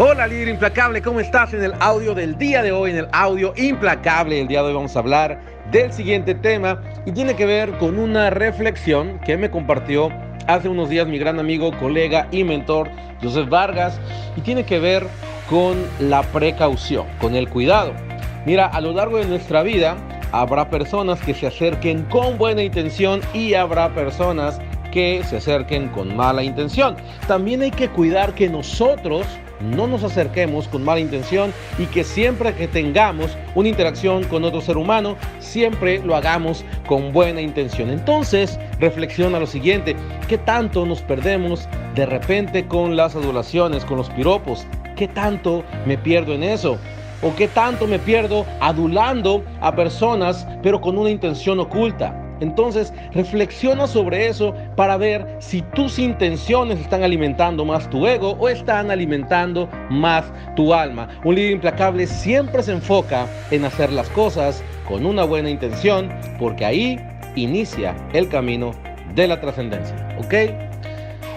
Hola líder implacable, ¿cómo estás? En el audio del día de hoy, en el audio implacable, el día de hoy vamos a hablar del siguiente tema y tiene que ver con una reflexión que me compartió hace unos días mi gran amigo, colega y mentor Joseph Vargas y tiene que ver con la precaución, con el cuidado. Mira, a lo largo de nuestra vida habrá personas que se acerquen con buena intención y habrá personas que se acerquen con mala intención. También hay que cuidar que nosotros no nos acerquemos con mala intención y que siempre que tengamos una interacción con otro ser humano, siempre lo hagamos con buena intención. Entonces, reflexiona lo siguiente, ¿qué tanto nos perdemos de repente con las adulaciones, con los piropos? ¿Qué tanto me pierdo en eso? ¿O qué tanto me pierdo adulando a personas pero con una intención oculta? Entonces, reflexiona sobre eso para ver si tus intenciones están alimentando más tu ego o están alimentando más tu alma. Un líder implacable siempre se enfoca en hacer las cosas con una buena intención porque ahí inicia el camino de la trascendencia. ¿Ok?